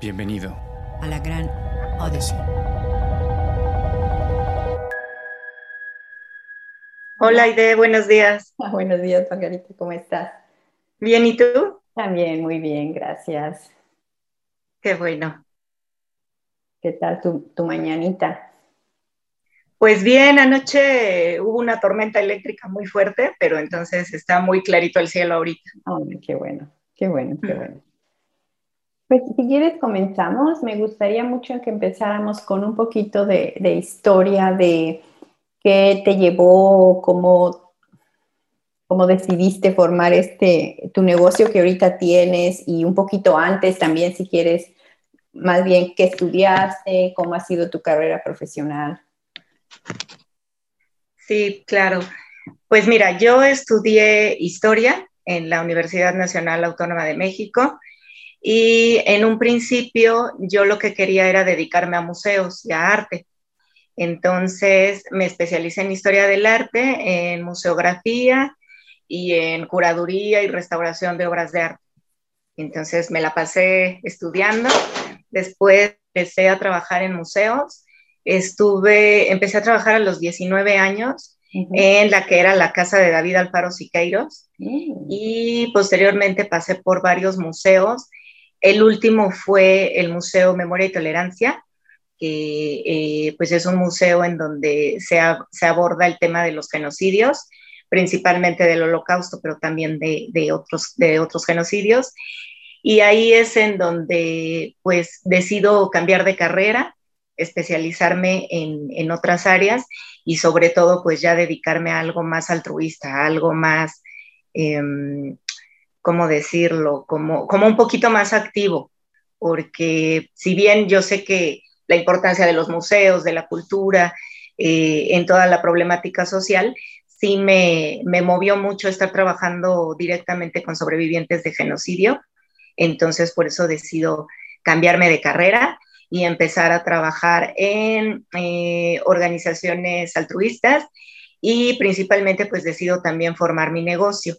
Bienvenido a la gran Odyssey. Hola Aide, buenos días. buenos días, Margarita, ¿cómo estás? Bien, ¿y tú? También, muy bien, gracias. Qué bueno. ¿Qué tal tu, tu mañanita? Pues bien, anoche hubo una tormenta eléctrica muy fuerte, pero entonces está muy clarito el cielo ahorita. qué bueno, qué bueno, qué bueno. Pues si quieres comenzamos, me gustaría mucho que empezáramos con un poquito de, de historia de qué te llevó, cómo, cómo decidiste formar este, tu negocio que ahorita tienes y un poquito antes también si quieres, más bien qué estudiaste, cómo ha sido tu carrera profesional. Sí, claro. Pues mira, yo estudié historia en la Universidad Nacional Autónoma de México y en un principio yo lo que quería era dedicarme a museos y a arte. Entonces me especialicé en historia del arte, en museografía y en curaduría y restauración de obras de arte. Entonces me la pasé estudiando. Después empecé a trabajar en museos. Estuve, empecé a trabajar a los 19 años en la que era la casa de David Alfaro Siqueiros mm. y posteriormente pasé por varios museos. El último fue el Museo Memoria y Tolerancia, que eh, pues es un museo en donde se, aborda el tema de los genocidios, principalmente del holocausto, pero también de, otros, genocidios. Y ahí es en donde pues decido cambiar de carrera, especializarme en, otras áreas y sobre todo pues ya dedicarme a algo más altruista, algo más, eh, ¿cómo decirlo? Como, como un poquito más activo, porque si bien yo sé que la importancia de los museos, de la cultura, eh, en toda la problemática social, sí me, me, movió mucho estar trabajando directamente con sobrevivientes de genocidio. Entonces, por eso decido cambiarme de carrera y empezar a trabajar en eh, organizaciones altruistas y principalmente pues decido también formar mi negocio.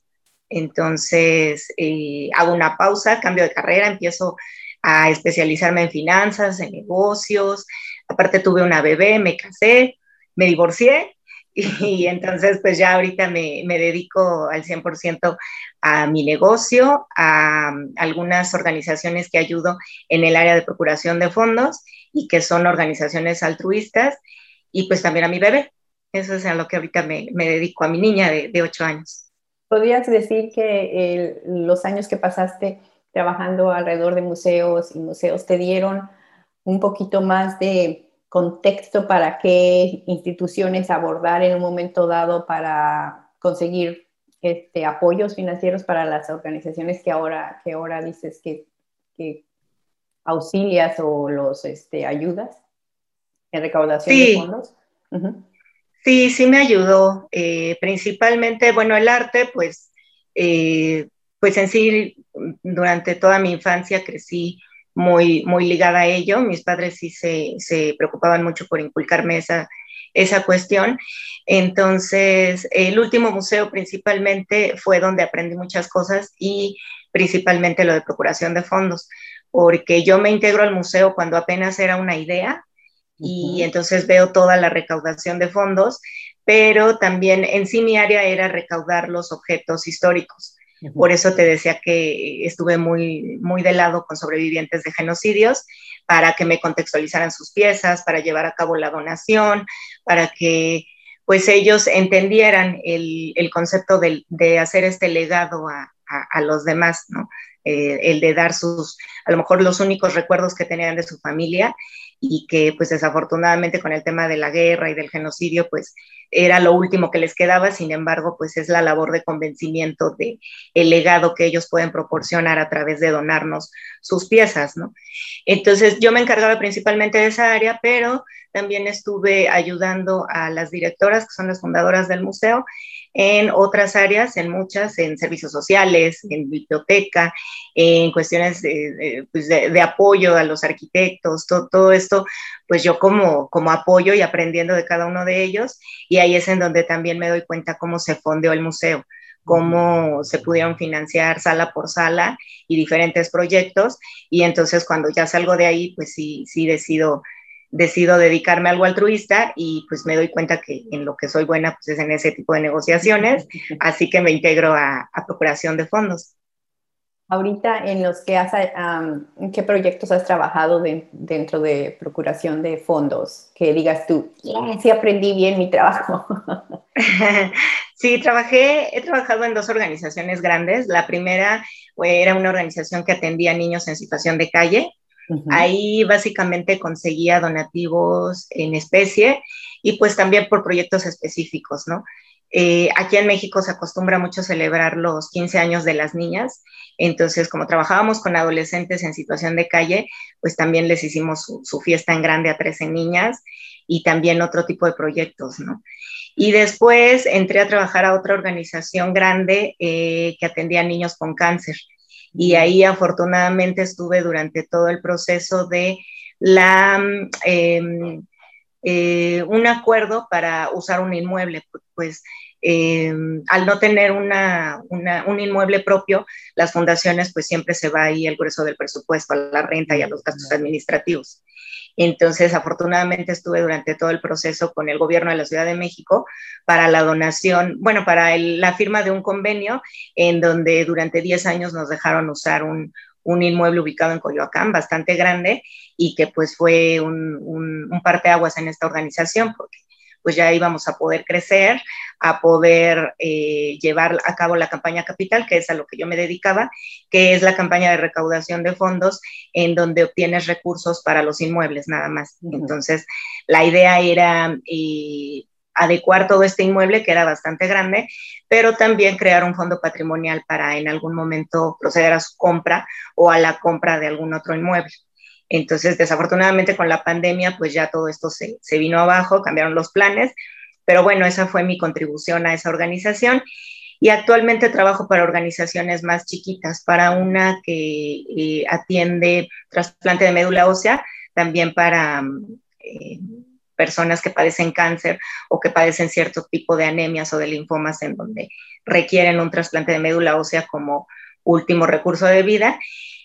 Entonces, eh, hago una pausa, cambio de carrera, empiezo a especializarme en finanzas, en negocios. Aparte tuve una bebé, me casé, me divorcié y, entonces pues ya ahorita me, me dedico al 100% a mi negocio, a, algunas organizaciones que ayudo en el área de procuración de fondos y que son organizaciones altruistas y pues también a mi bebé. Eso es a lo que ahorita me, me dedico, a mi niña de, de 8 años. ¿Podrías decir que los años que pasaste trabajando alrededor de museos y museos te dieron un poquito más de contexto para qué instituciones abordar en un momento dado para conseguir este, apoyos financieros para las organizaciones que ahora, que ahora dices que, que auxilias o los este, ayudas en recaudación de fondos. Sí, sí me ayudó. Eh, principalmente, bueno, el arte, pues eh, pues en sí, durante toda mi infancia crecí muy, muy ligada a ello. Mis padres sí se, se preocupaban mucho por inculcarme esa, esa cuestión. Entonces, el último museo principalmente fue donde aprendí muchas cosas y principalmente lo de procuración de fondos, porque yo me integro al museo cuando apenas era una idea y entonces veo toda la recaudación de fondos, pero también en sí mi área era recaudar los objetos históricos. Por eso te decía que estuve muy, muy de lado con sobrevivientes de genocidios para que me contextualizaran sus piezas, para llevar a cabo la donación, para que pues ellos entendieran el, el concepto de, de, hacer este legado a, a, a los demás, ¿no? Eh, el de dar sus, a lo mejor los únicos recuerdos que tenían de su familia y que pues desafortunadamente con el tema de la guerra y del genocidio pues era lo último que les quedaba, sin embargo pues es la labor de convencimiento de el legado que ellos pueden proporcionar a través de donarnos sus piezas, ¿no? Entonces yo me encargaba principalmente de esa área, pero también estuve ayudando a las directoras, que son las fundadoras del museo, en otras áreas, en muchas, en servicios sociales, en biblioteca, en cuestiones de, pues de, apoyo a los arquitectos, todo, todo, esto, pues yo como, como apoyo y aprendiendo de cada uno de ellos, y ahí es en donde también me doy cuenta cómo se fondeó el museo, cómo se pudieron financiar sala por sala y diferentes proyectos. Y entonces cuando ya salgo de ahí, pues sí, sí decido, decido dedicarme a algo altruista y pues me doy cuenta que en lo que soy buena pues es en ese tipo de negociaciones, así que me integro a, a procuración de fondos. Ahorita en los que has, ¿en qué proyectos has trabajado dentro de procuración de fondos? Que digas tú, sí aprendí bien mi trabajo. sí, trabajé, he trabajado en dos organizaciones grandes. La primera era una organización que atendía a niños en situación de calle. Ahí básicamente conseguía donativos en especie y pues también por proyectos específicos, ¿no? Eh, aquí en México se acostumbra mucho celebrar los 15 años de las niñas, entonces como trabajábamos con adolescentes en situación de calle, pues también les hicimos su, fiesta en grande a 13 niñas y también otro tipo de proyectos, ¿no? Y después entré a trabajar a otra organización grande eh, que atendía a niños con cáncer. Y ahí afortunadamente estuve durante todo el proceso de la, mm, em, eh, un acuerdo para usar un inmueble, pues eh, al no tener una, un inmueble propio, las fundaciones pues siempre se va ahí el grueso del presupuesto a la renta y a los gastos administrativos. Entonces, afortunadamente estuve durante todo el proceso con el gobierno de la Ciudad de México para la donación, bueno, para la firma de un convenio en donde durante 10 años nos dejaron usar un, un inmueble ubicado en Coyoacán, bastante grande, y que pues fue un, un, parteaguas en esta organización, porque pues ya íbamos a poder crecer, a poder eh, llevar a cabo la campaña capital, que es a lo que yo me dedicaba, que es la campaña de recaudación de fondos en donde obtienes recursos para los inmuebles nada más. Entonces, la idea era eh, adecuar todo este inmueble, que era bastante grande, pero también crear un fondo patrimonial para en algún momento proceder a su compra o a la compra de algún otro inmueble. Entonces, desafortunadamente con la pandemia, pues ya todo esto se, vino abajo, cambiaron los planes, pero bueno, esa fue mi contribución a esa organización. Y actualmente trabajo para organizaciones más chiquitas, para una que eh, atiende trasplante de médula ósea, también para eh, personas que padecen cáncer o que padecen cierto tipo de anemias o de linfomas en donde requieren un trasplante de médula ósea como último recurso de vida.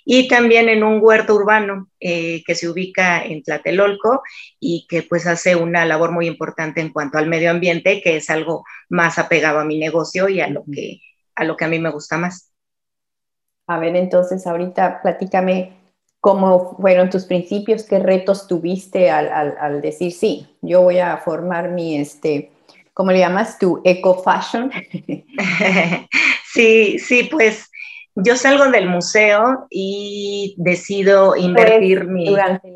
Y también en un huerto urbano eh, que se ubica en Tlatelolco y que pues hace una labor muy importante en cuanto al medio ambiente, que es algo más apegado a mi negocio y a lo que a, lo que a mí me gusta más. A ver, entonces ahorita platícame ¿Cómo fueron tus principios? ¿Qué retos tuviste al, decir, sí, yo voy a formar mi, este, ¿cómo le llamas? Tu eco fashion. sí, sí, pues yo salgo del museo y decido invertir mi... ¿Durante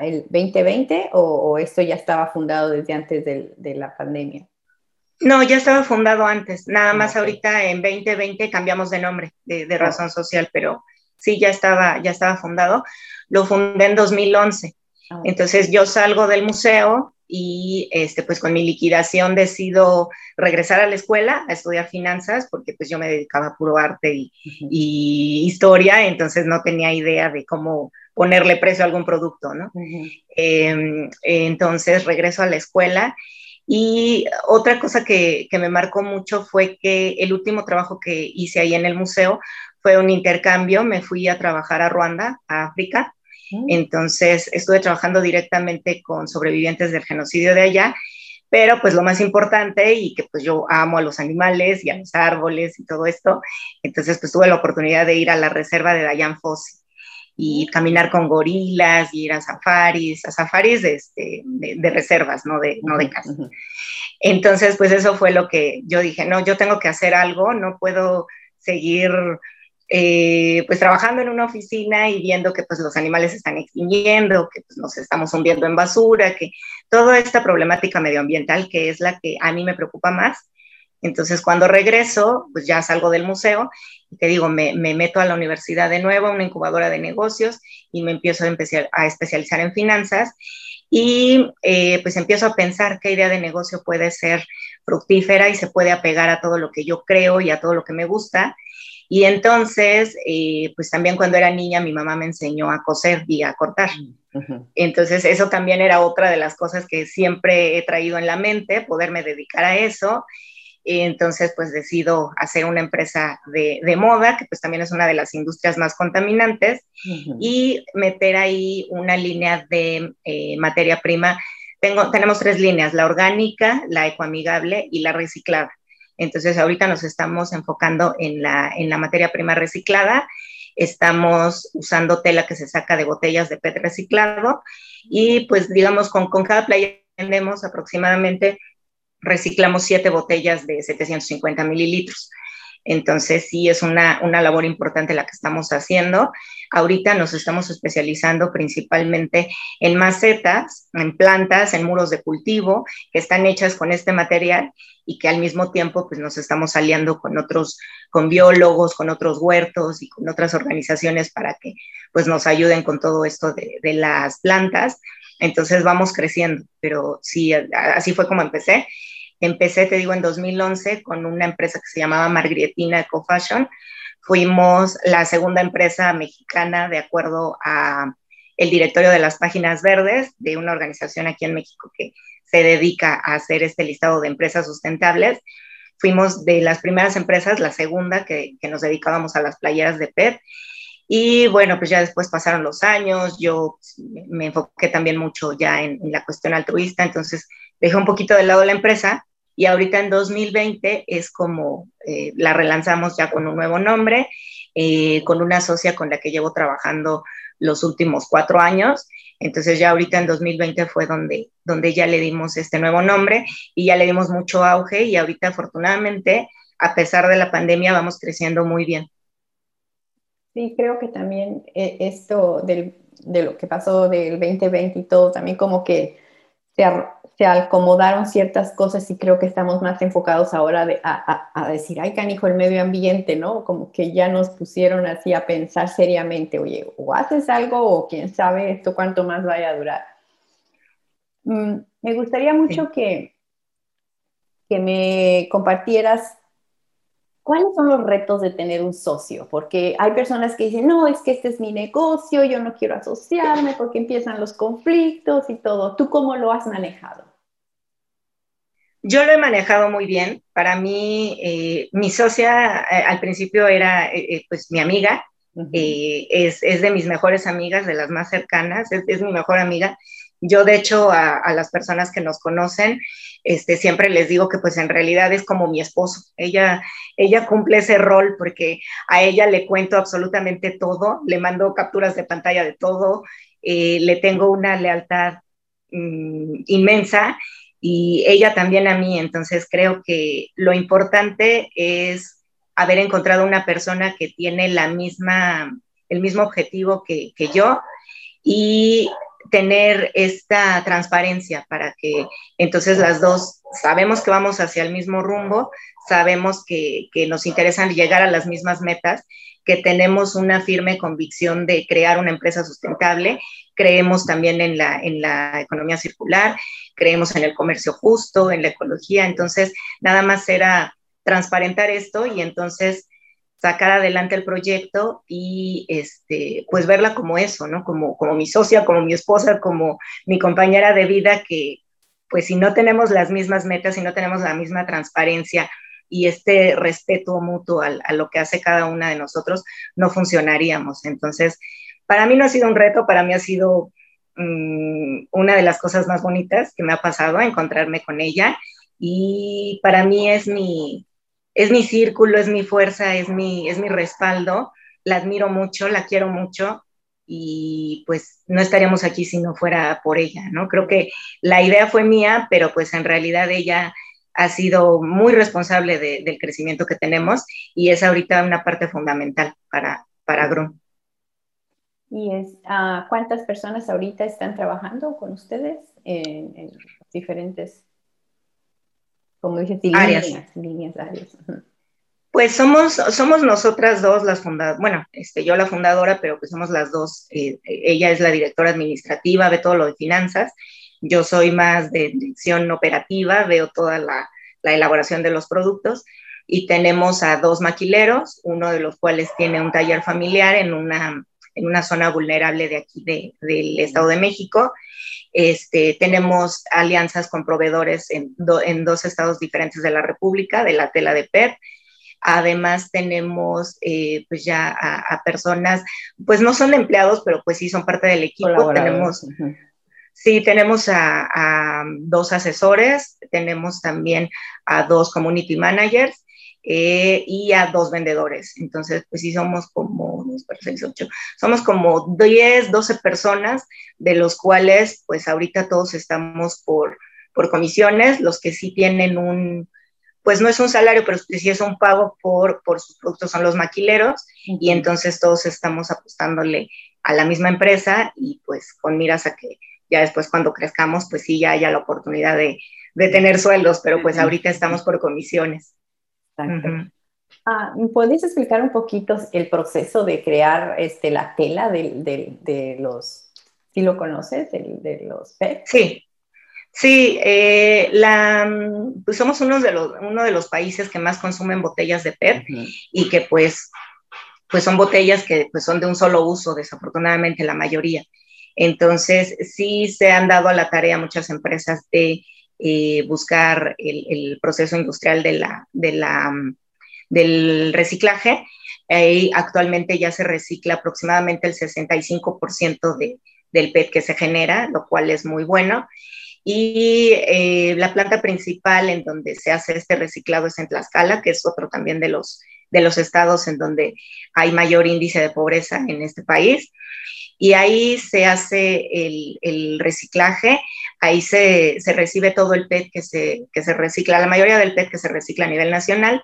el 2020 o, esto ya estaba fundado desde antes de, la pandemia? No, ya estaba fundado antes. Nada ah, más ahorita en 2020 cambiamos de nombre, de, de razón social, pero sí, ya estaba, ya estaba fundado. Lo fundé en 2011. Ah. Entonces yo salgo del museo y este, pues con mi liquidación decido regresar a la escuela a estudiar finanzas porque pues yo me dedicaba a puro arte y, historia, entonces no tenía idea de cómo ponerle precio a algún producto, ¿no? Em, entonces regreso a la escuela y otra cosa que, que, me marcó mucho fue que el último trabajo que hice ahí en el museo fue un intercambio, me fui a trabajar a Ruanda, a África. Entonces estuve trabajando directamente con sobrevivientes del genocidio de allá, pero pues lo más importante y que pues yo amo a los animales y a los árboles y todo esto, entonces pues tuve la oportunidad de ir a la reserva de Dayan Fosi y caminar con gorilas y ir a safaris, a safaris de, este, de, reservas, no de, no de casa. Entonces, pues eso fue lo que yo dije, no, yo tengo que hacer algo, no puedo seguir eh, pues trabajando en una oficina y viendo que pues los animales se están extinguiendo, que pues, nos estamos hundiendo en basura, que toda esta problemática medioambiental que es la que a mí me preocupa más. Entonces cuando regreso, pues ya salgo del museo y te digo, me, meto a la universidad de nuevo, una incubadora de negocios y me empiezo a, empezar a especializar en finanzas y eh, pues empiezo a pensar qué idea de negocio puede ser fructífera y se puede apegar a todo lo que yo creo y a todo lo que me gusta y entonces, eh, pues también cuando era niña mi mamá me enseñó a coser y a cortar. Entonces, eso también era otra de las cosas que siempre he traído en la mente, poderme dedicar a eso. entonces pues decido hacer una empresa de, moda, que pues también es una de las industrias más contaminantes, y meter ahí una línea de eh, materia prima. Tengo, tenemos tres líneas, la orgánica, la ecoamigable y la reciclada. Entonces ahorita nos estamos enfocando en la, en la materia prima reciclada, estamos usando tela que se saca de botellas de PET reciclado y pues digamos con, con cada playa vendemos aproximadamente reciclamos siete botellas de 750 mililitros. Entonces, sí es una, una, labor importante la que estamos haciendo. Ahorita nos estamos especializando principalmente en macetas, en plantas, en muros de cultivo, que están hechas con este material y que al mismo tiempo pues, nos estamos aliando con otros, con biólogos, con otros huertos y con otras organizaciones para que pues, nos ayuden con todo esto de, de las plantas. Entonces vamos creciendo, pero sí, así fue como empecé Empecé, te digo, en 2011 con una empresa que se llamaba Margrietina Eco Fashion. Fuimos la segunda empresa mexicana de acuerdo a el directorio de las páginas verdes de una organización aquí en México que se dedica a hacer este listado de empresas sustentables. Fuimos de las primeras empresas, la segunda que, que nos dedicábamos a las playeras de PET. Y bueno, pues ya después pasaron los años, yo me enfoqué también mucho ya en, en la cuestión altruista, entonces dejé un poquito de lado la empresa y ahorita en 2020 es como eh, la relanzamos ya con un nuevo nombre, eh, con una socia con la que llevo trabajando los últimos cuatro años. Entonces ya ahorita en 2020 fue donde, donde ya le dimos este nuevo nombre y ya le dimos mucho auge y ahorita afortunadamente, a pesar de la pandemia, vamos creciendo muy bien. Sí, creo que también eh, esto del, de lo que pasó del 2020 y todo, también como que se, se acomodaron ciertas cosas y creo que estamos más enfocados ahora a, decir, ay, canijo, el medio ambiente, ¿no? Como que ya nos pusieron así a pensar seriamente, oye, o haces algo o quién sabe esto cuánto más vaya a durar. Mm, me gustaría mucho que, que me compartieras ¿Cuáles son los retos de tener un socio? Porque hay personas que dicen, no, es que este es mi negocio, yo no quiero asociarme porque empiezan los conflictos y todo. ¿Tú cómo lo has manejado? Yo lo he manejado muy bien. Para mí, eh, mi socia eh, al principio era eh, pues mi amiga, es, es, de mis mejores amigas, de las más cercanas, es, es mi mejor amiga. Yo, de hecho, a, a, las personas que nos conocen, este, siempre les digo que pues en realidad es como mi esposo. Ella, ella cumple ese rol porque a ella le cuento absolutamente todo, le mando capturas de pantalla de todo, eh, le tengo una lealtad mm, inmensa y ella también a mí. Entonces creo que lo importante es haber encontrado una persona que tiene la misma, el mismo objetivo que, que yo y tener esta transparencia para que entonces las dos sabemos que vamos hacia el mismo rumbo, sabemos que, nos interesan llegar a las mismas metas, que tenemos una firme convicción de crear una empresa sustentable, creemos también en la, en la economía circular, creemos en el comercio justo, en la ecología, entonces nada más era transparentar esto y entonces sacar adelante el proyecto y este, pues verla como eso, ¿no? Como, como mi socia, como mi esposa, como mi compañera de vida, que pues si no tenemos las mismas metas, si no tenemos la misma transparencia y este respeto mutuo a, a lo que hace cada una de nosotros, no funcionaríamos. Entonces, para mí no ha sido un reto, para mí ha sido mmm, una de las cosas más bonitas que me ha pasado, encontrarme con ella y para mí es mi, es mi círculo, es mi fuerza, es mi, es mi respaldo. La admiro mucho, la quiero mucho y pues no estaríamos aquí si no fuera por ella, ¿no? Creo que la idea fue mía, pero pues en realidad ella ha sido muy responsable del crecimiento que tenemos y es ahorita una parte fundamental para, para GRUM. ¿Y es, uh, cuántas personas ahorita están trabajando con ustedes en, en diferentes como dices, áreas. líneas, áreas. Pues somos, somos nosotras dos las fundadoras, bueno, este, yo la fundadora, pero pues somos las dos, eh, ella es la directora administrativa, ve todo lo de finanzas, yo soy más de dirección operativa, veo toda la, la elaboración de los productos y tenemos a dos maquileros, uno de los cuales tiene un taller familiar en una en una zona vulnerable de aquí del Estado de México. Este, tenemos alianzas con proveedores en, en, dos estados diferentes de la República, de la tela de PET. Además tenemos eh, pues ya a, personas, pues no son empleados, pero pues sí son parte del equipo. Tenemos, Sí, tenemos a, a, dos asesores, tenemos también a dos community managers eh, y a dos vendedores. Entonces, pues sí, somos como, 6, 8, somos como 10, 12 personas, de los cuales, pues ahorita todos estamos por, por comisiones, los que sí tienen un, pues no es un salario, pero sí es un pago por, por sus productos, son los maquileros, y entonces todos estamos apostándole a la misma empresa y pues con miras a que ya después cuando crezcamos, pues sí ya haya la oportunidad de, de tener sueldos, pero pues ahorita estamos por comisiones. Ah, ¿Puedes explicar un poquito el proceso de crear este, la tela de, de, de los, si lo conoces, de, de los PET? Sí, sí, eh, la, pues somos uno de, los, uno de los países que más consumen botellas de PET y que pues, pues son botellas que pues, son de un solo uso, desafortunadamente la mayoría. Entonces, sí se han dado a la tarea muchas empresas de eh, buscar el, proceso industrial de la, de la, del reciclaje. actualmente ya se recicla aproximadamente el 65% de, del PET que se genera, lo cual es muy bueno. Y eh, la planta principal en donde se hace este reciclado es en Tlaxcala, que es otro también de los, de los estados en donde hay mayor índice de pobreza en este país y ahí se hace el, reciclaje, ahí se, recibe todo el PET que se, que se recicla, la mayoría del PET que se recicla a nivel nacional.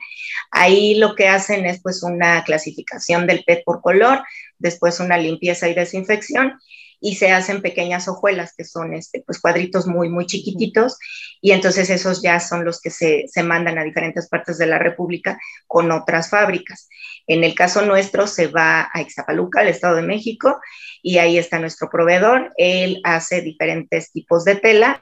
Ahí lo que hacen es pues una clasificación del PET por color, después una limpieza y desinfección y se hacen pequeñas hojuelas que son este, pues cuadritos muy, muy chiquititos y entonces esos ya son los que se, se mandan a diferentes partes de la República con otras fábricas. En el caso nuestro se va a Ixtapaluca, el Estado de México, y ahí está nuestro proveedor. Él hace diferentes tipos de tela,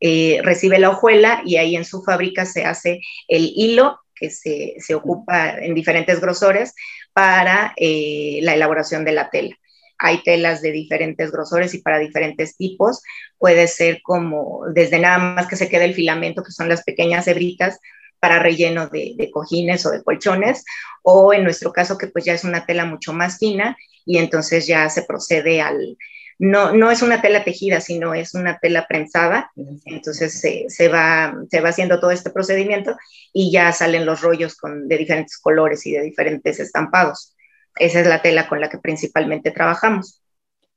eh, recibe la hojuela y ahí en su fábrica se hace el hilo que se, se ocupa en diferentes grosores para eh, la elaboración de la tela. Hay telas de diferentes grosores y para diferentes tipos. Puede ser como desde nada más que se quede el filamento, que son las pequeñas hebritas, para relleno de, cojines o de colchones, o en nuestro caso que pues ya es una tela mucho más fina y entonces ya se procede al, no, no es una tela tejida, sino es una tela prensada, entonces se, se, va, se va haciendo todo este procedimiento y ya salen los rollos con, de diferentes colores y de diferentes estampados. Esa es la tela con la que principalmente trabajamos.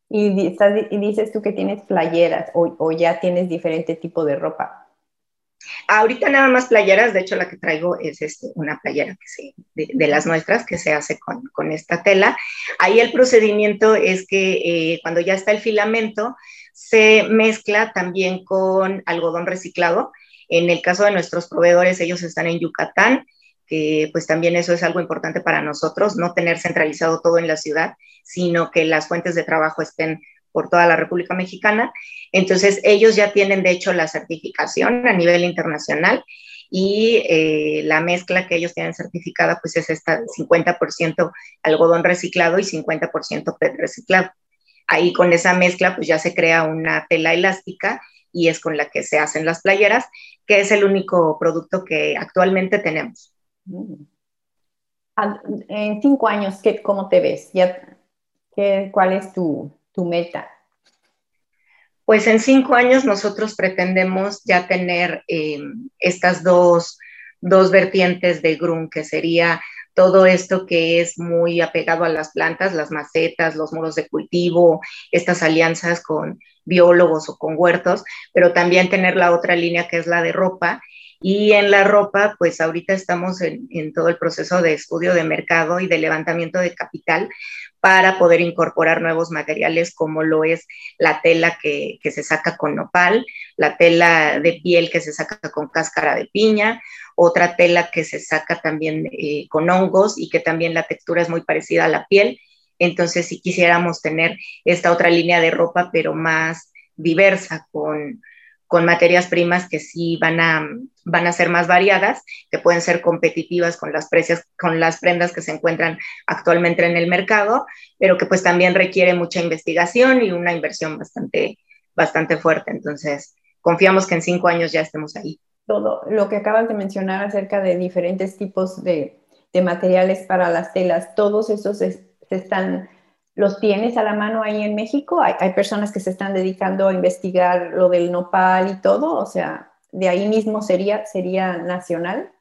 Y, dices tú que tienes playeras o, o ya tienes diferente tipo de ropa. Ahorita nada más playeras, de hecho la que traigo es este, una playera que se, de, las nuestras que se hace con, con, esta tela. Ahí el procedimiento es que eh, cuando ya está el filamento, se mezcla también con algodón reciclado. En el caso de nuestros proveedores, ellos están en Yucatán, que pues también eso es algo importante para nosotros, no tener centralizado todo en la ciudad, sino que las fuentes de trabajo estén por toda la República Mexicana. Entonces, ellos ya tienen, de hecho, la certificación a nivel internacional y eh, la mezcla que ellos tienen certificada, pues es esta 50% algodón reciclado y 50% PET reciclado. Ahí con esa mezcla, pues ya se crea una tela elástica y es con la que se hacen las playeras, que es el único producto que actualmente tenemos. En cinco años, ¿qué, ¿cómo te ves? ¿Ya, qué, ¿Cuál es tu, tu meta? Pues en cinco años nosotros pretendemos ya tener eh, estas dos, dos vertientes de GRUN, que sería todo esto que es muy apegado a las plantas, las macetas, los muros de cultivo, estas alianzas con biólogos o con huertos, pero también tener la otra línea que es la de ropa. Y en la ropa, pues ahorita estamos en, todo el proceso de estudio de mercado y de levantamiento de capital para poder incorporar nuevos materiales como lo es la tela que, se saca con nopal, la tela de piel que se saca con cáscara de piña, otra tela que se saca también eh, con hongos y que también la textura es muy parecida a la piel. Entonces, si quisiéramos tener esta otra línea de ropa, pero más diversa, con, con materias primas que sí van a, van a ser más variadas, que pueden ser competitivas con las, precios, con las prendas que se encuentran actualmente en el mercado, pero que pues también requiere mucha investigación y una inversión bastante, bastante fuerte. Entonces, confiamos que en cinco años ya estemos ahí. Todo lo que acabas de mencionar acerca de diferentes tipos de, de materiales para las telas, todos esos se están ¿Los tienes a la mano ahí en México? ¿Hay, personas que se están dedicando a investigar lo del nopal y todo, o sea, de ahí mismo sería, sería nacional.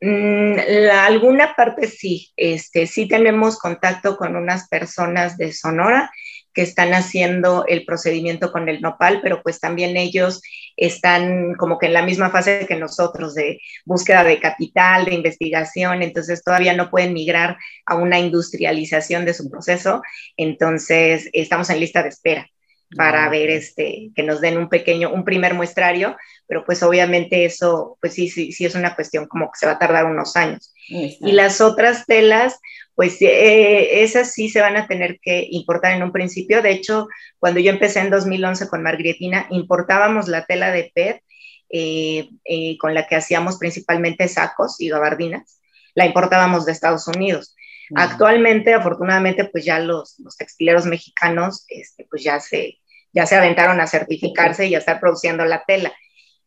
Mm, alguna parte sí, este, sí tenemos contacto con unas personas de Sonora que están haciendo el procedimiento con el nopal, pero pues también ellos están como que en la misma fase que nosotros de búsqueda de capital, de investigación, entonces todavía no pueden migrar a una industrialización de su proceso, entonces estamos en lista de espera para ver este, que nos den un pequeño, un primer muestrario, pero pues obviamente eso, pues sí, sí, sí es una cuestión como que se va a tardar unos años. Y las otras telas, pues eh, esas sí se van a tener que importar en un principio. De hecho, cuando yo empecé en 2011 con Margretina, importábamos la tela de PET eh, eh, con la que hacíamos principalmente sacos y gabardinas. La importábamos de Estados Unidos. Actualmente, afortunadamente, pues ya los, los textileros mexicanos, este, pues ya se, ya se aventaron a certificarse y a estar produciendo la tela.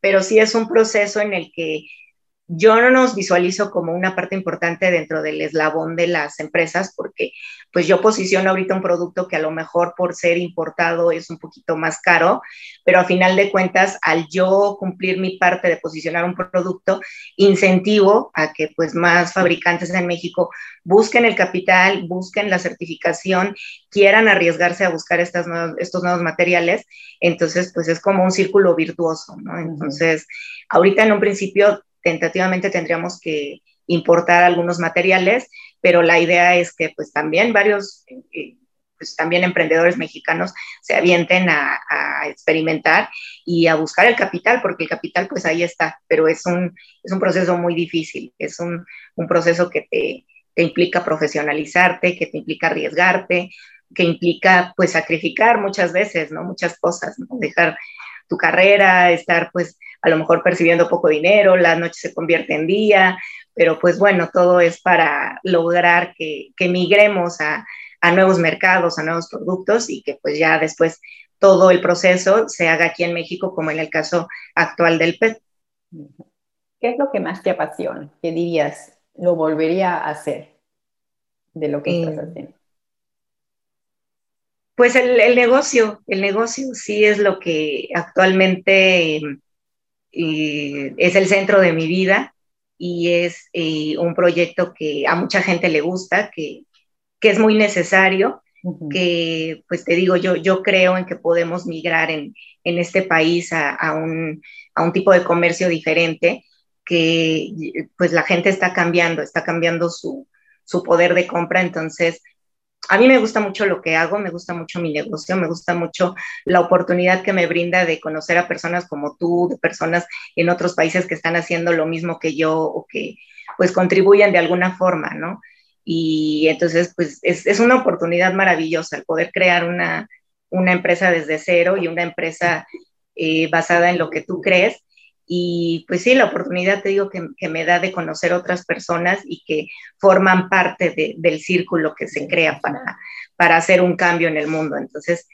Pero sí es un proceso en el que yo no nos visualizo como una parte importante dentro del eslabón de las empresas porque pues yo posiciono ahorita un producto que a lo mejor por ser importado es un poquito más caro, pero a final de cuentas al yo cumplir mi parte de posicionar un producto, incentivo a que pues más fabricantes en México busquen el capital, busquen la certificación, quieran arriesgarse a buscar estas estos nuevos materiales, entonces pues es como un círculo virtuoso, ¿no? Entonces, ahorita en un principio tentativamente tendríamos que importar algunos materiales, pero la idea es que pues también varios, eh, pues también emprendedores mexicanos se avienten a, experimentar y a buscar el capital, porque el capital pues ahí está, pero es un, es un proceso muy difícil, es un, un proceso que te, te implica profesionalizarte, que te implica arriesgarte, que implica pues sacrificar muchas veces, ¿no? Muchas cosas, ¿no? Dejar tu carrera, estar pues a lo mejor percibiendo poco dinero, la noche se convierte en día, pero pues bueno, todo es para lograr que, que migremos a, a nuevos mercados, a nuevos productos y que pues ya después todo el proceso se haga aquí en México, como en el caso actual del PET. ¿Qué es lo que más te apasiona? ¿Qué dirías? ¿Lo volvería a hacer de lo que estás eh, haciendo? Pues el, el, negocio, el negocio sí es lo que actualmente es el centro de mi vida y es eh, un proyecto que a mucha gente le gusta, que, que es muy necesario, que pues te digo, yo, yo creo en que podemos migrar en, en este país a, a, un, a, un, tipo de comercio diferente, que pues la gente está cambiando, está cambiando su, su poder de compra, entonces a mí me gusta mucho lo que hago, me gusta mucho mi negocio, me gusta mucho la oportunidad que me brinda de conocer a personas como tú, de personas en otros países que están haciendo lo mismo que yo o que pues contribuyen de alguna forma, ¿no? Y entonces pues es, una oportunidad maravillosa el poder crear una, empresa desde cero y una empresa eh, basada en lo que tú crees y pues sí, la oportunidad te digo que, me da de conocer otras personas y que forman parte del círculo que se crea para, para hacer un cambio en el mundo. Entonces,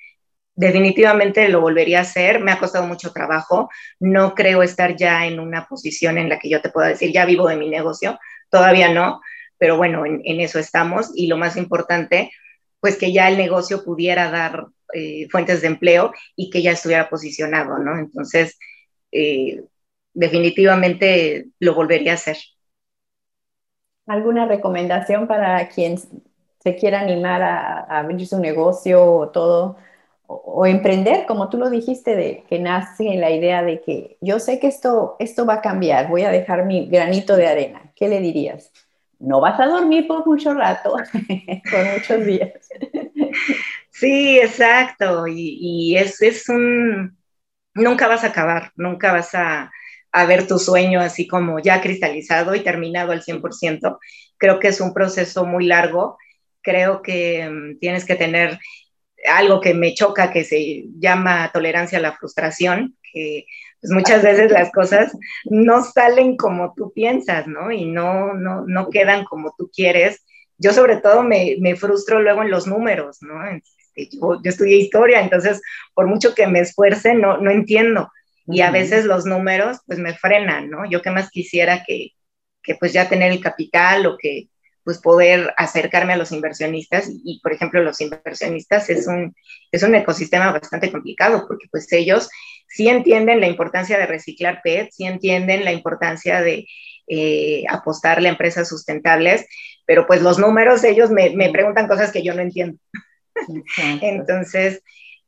definitivamente lo volvería a hacer. Me ha costado mucho trabajo. No creo estar ya en una posición en la que yo te pueda decir, ya vivo de mi negocio. Todavía no, pero bueno, en, eso estamos. Y lo más importante, pues que ya el negocio pudiera dar eh, fuentes de empleo y que ya estuviera posicionado, ¿no? Entonces, eh, definitivamente lo volvería a hacer. ¿Alguna recomendación para quien se quiera animar a, abrir su negocio o todo? O, emprender, como tú lo dijiste, de que nace en la idea de que yo sé que esto, esto va a cambiar, voy a dejar mi granito de arena. ¿Qué le dirías? No vas a dormir por mucho rato, por muchos días. Sí, exacto. Y, y es, es un, nunca vas a acabar, nunca vas a, a ver tu sueño así como ya cristalizado y terminado al 100%. Creo que es un proceso muy largo. Creo que mm, tienes que tener algo que me choca que se llama tolerancia a la frustración, que pues muchas veces las cosas no salen como tú piensas, ¿no? Y no, no, no quedan como tú quieres. Yo sobre todo me, me frustro luego en los números, ¿no? Este, yo, yo, estudié historia, entonces por mucho que me esfuerce, no, no entiendo. Y a veces los números pues me frenan, ¿no? Yo que más quisiera que, que pues ya tener el capital o que pues poder acercarme a los inversionistas y, por ejemplo los inversionistas es un, es un ecosistema bastante complicado porque pues ellos sí entienden la importancia de reciclar PET, sí entienden la importancia de eh, apostarle a empresas sustentables, pero pues los números ellos me, me preguntan cosas que yo no entiendo. Entonces,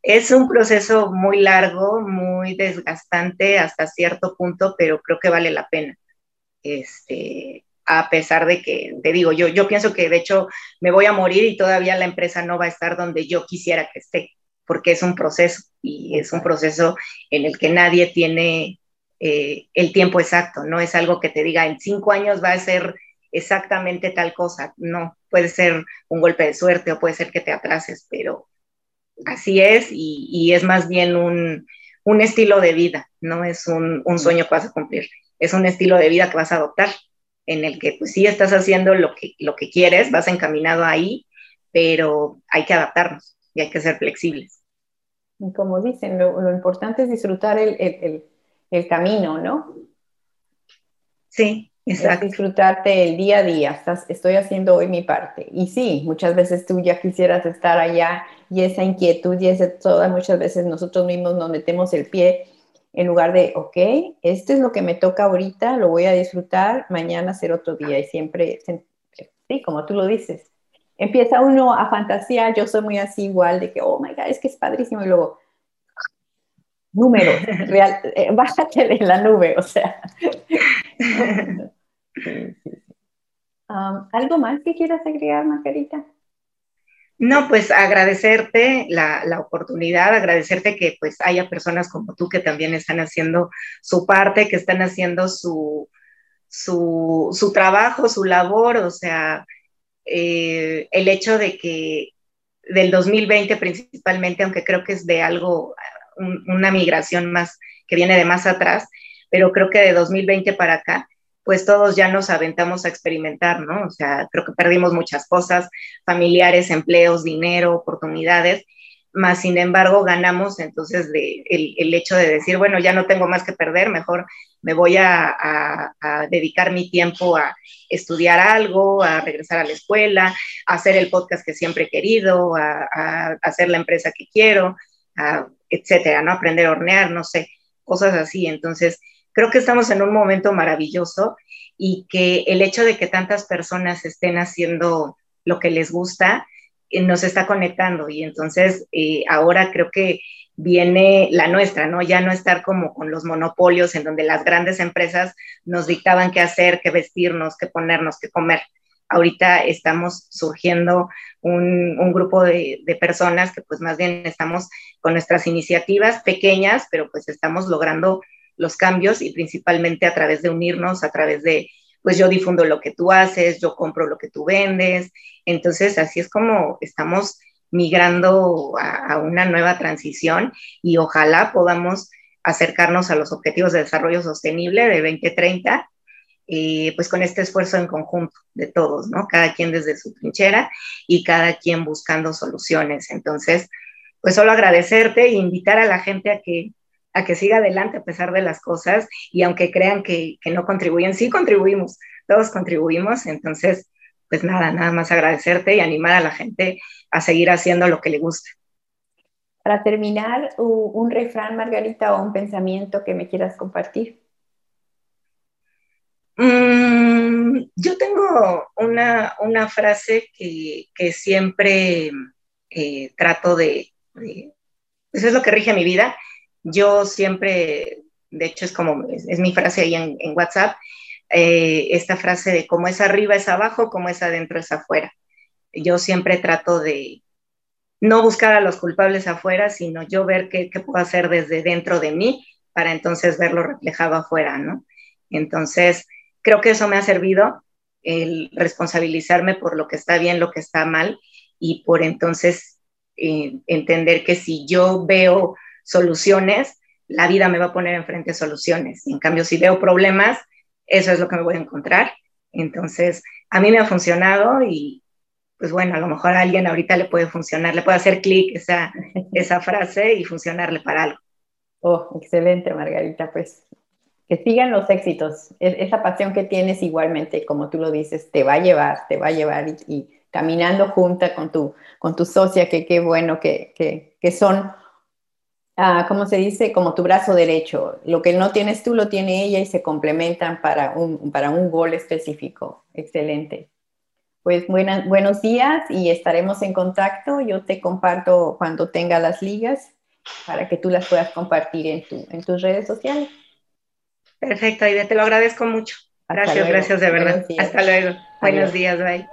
es un proceso muy largo, muy desgastante hasta cierto punto, pero creo que vale la pena. Este, a pesar de que, te digo, yo, yo pienso que de hecho me voy a morir y todavía la empresa no va a estar donde yo quisiera que esté, porque es un proceso y es un proceso en el que nadie tiene eh, el tiempo exacto, no es algo que te diga en cinco años va a ser exactamente tal cosa, no, puede ser un golpe de suerte o puede ser que te atrases, pero así es y, es más bien un, un, estilo de vida, no es un, un sueño que vas a cumplir, es un estilo de vida que vas a adoptar en el que pues sí estás haciendo lo que, lo que quieres, vas encaminado ahí, pero hay que adaptarnos y hay que ser flexibles. Y como dicen, lo, importante es disfrutar el, el, el, camino, ¿no? Sí, exacto. disfrutarte el día a día, Estás, estoy haciendo hoy mi parte. Y sí, muchas veces tú ya quisieras estar allá y esa inquietud y ese, todas muchas veces nosotros mismos nos metemos el pie en lugar de, ok, esto es lo que me toca ahorita, lo voy a disfrutar, mañana será otro día y siempre, sí, como tú lo dices, empieza uno a fantasear, yo soy muy así igual, de que, oh my God, es que es padrísimo, y luego, número, real, eh, bájate de la nube, o sea. Um, ¿Algo más que quieras agregar, Margarita? No, pues agradecerte la, oportunidad, agradecerte que pues haya personas como tú que también están haciendo su parte, que están haciendo su, su, trabajo, su labor, o sea, eh, el hecho de que del 2020 principalmente, aunque creo que es de algo, una migración más que viene de más atrás, pero creo que de 2020 para acá, pues todos ya nos aventamos a experimentar, ¿no? O sea, creo que perdimos muchas cosas, familiares, empleos, dinero, oportunidades, más sin embargo ganamos entonces de, el, hecho de decir, bueno, ya no tengo más que perder, mejor me voy a, dedicar mi tiempo a estudiar algo, a regresar a la escuela, a hacer el podcast que siempre he querido, a hacer la empresa que quiero, etcétera, ¿no? Aprender a hornear, no sé, cosas así. Entonces, creo que estamos en un momento maravilloso y que el hecho de que tantas personas estén haciendo lo que les gusta eh, nos está conectando y entonces eh, ahora creo que viene la nuestra, ¿no? Ya no estar como con los monopolios en donde las grandes empresas nos dictaban qué hacer, qué vestirnos, qué ponernos, qué comer. Ahorita estamos surgiendo un, un grupo de, de, personas que pues más bien estamos con nuestras iniciativas pequeñas, pero pues estamos logrando los cambios y principalmente a través de unirnos, a través de, pues yo difundo lo que tú haces, yo compro lo que tú vendes. Entonces, así es como estamos migrando a, una nueva transición y ojalá podamos acercarnos a los objetivos de desarrollo sostenible de 2030, eh, pues con este esfuerzo en conjunto de todos, ¿no? Cada quien desde su trinchera y cada quien buscando soluciones. Entonces, pues solo agradecerte e invitar a la gente a que a que siga adelante a pesar de las cosas y aunque crean que, no contribuyen, sí contribuimos, todos contribuimos, entonces, pues nada, nada más agradecerte y animar a la gente a seguir haciendo lo que le gusta. Para terminar, un refrán, Margarita, o un pensamiento que me quieras compartir. Mm, yo tengo una, frase que, siempre eh, trato de, de, pues es lo que rige mi vida, yo siempre, de hecho es como, es, mi frase ahí en, WhatsApp, eh, esta frase de como es arriba es abajo, como es adentro es afuera. Yo siempre trato de no buscar a los culpables afuera, sino yo ver qué, qué puedo hacer desde dentro de mí para entonces verlo reflejado afuera, ¿no? Entonces, creo que eso me ha servido, el responsabilizarme por lo que está bien, lo que está mal, y por entonces eh, entender que si yo veo soluciones, la vida me va a poner enfrente soluciones. en cambio, si veo problemas, eso es lo que me voy a encontrar. Entonces, a mí me ha funcionado y, pues bueno, a lo mejor a alguien ahorita le puede funcionar, le puede hacer clic esa, esa frase y funcionarle para algo. Oh, excelente, Margarita. Pues que sigan los éxitos. esa pasión que tienes igualmente, como tú lo dices, te va a llevar, te va a llevar y, caminando junta con tu, con tu socia, qué bueno que, que, que son, ah, ¿cómo se dice? Como tu brazo derecho. Lo que no tienes tú lo tiene ella y se complementan para un, para un gol específico. Excelente. Pues buenas, buenos días y estaremos en contacto. Yo te comparto cuando tenga las ligas para que tú las puedas compartir en, tu, en tus redes sociales. Perfecto, Aide, te lo agradezco mucho. gracias, gracias de verdad. Hasta luego. Buenos días, bye.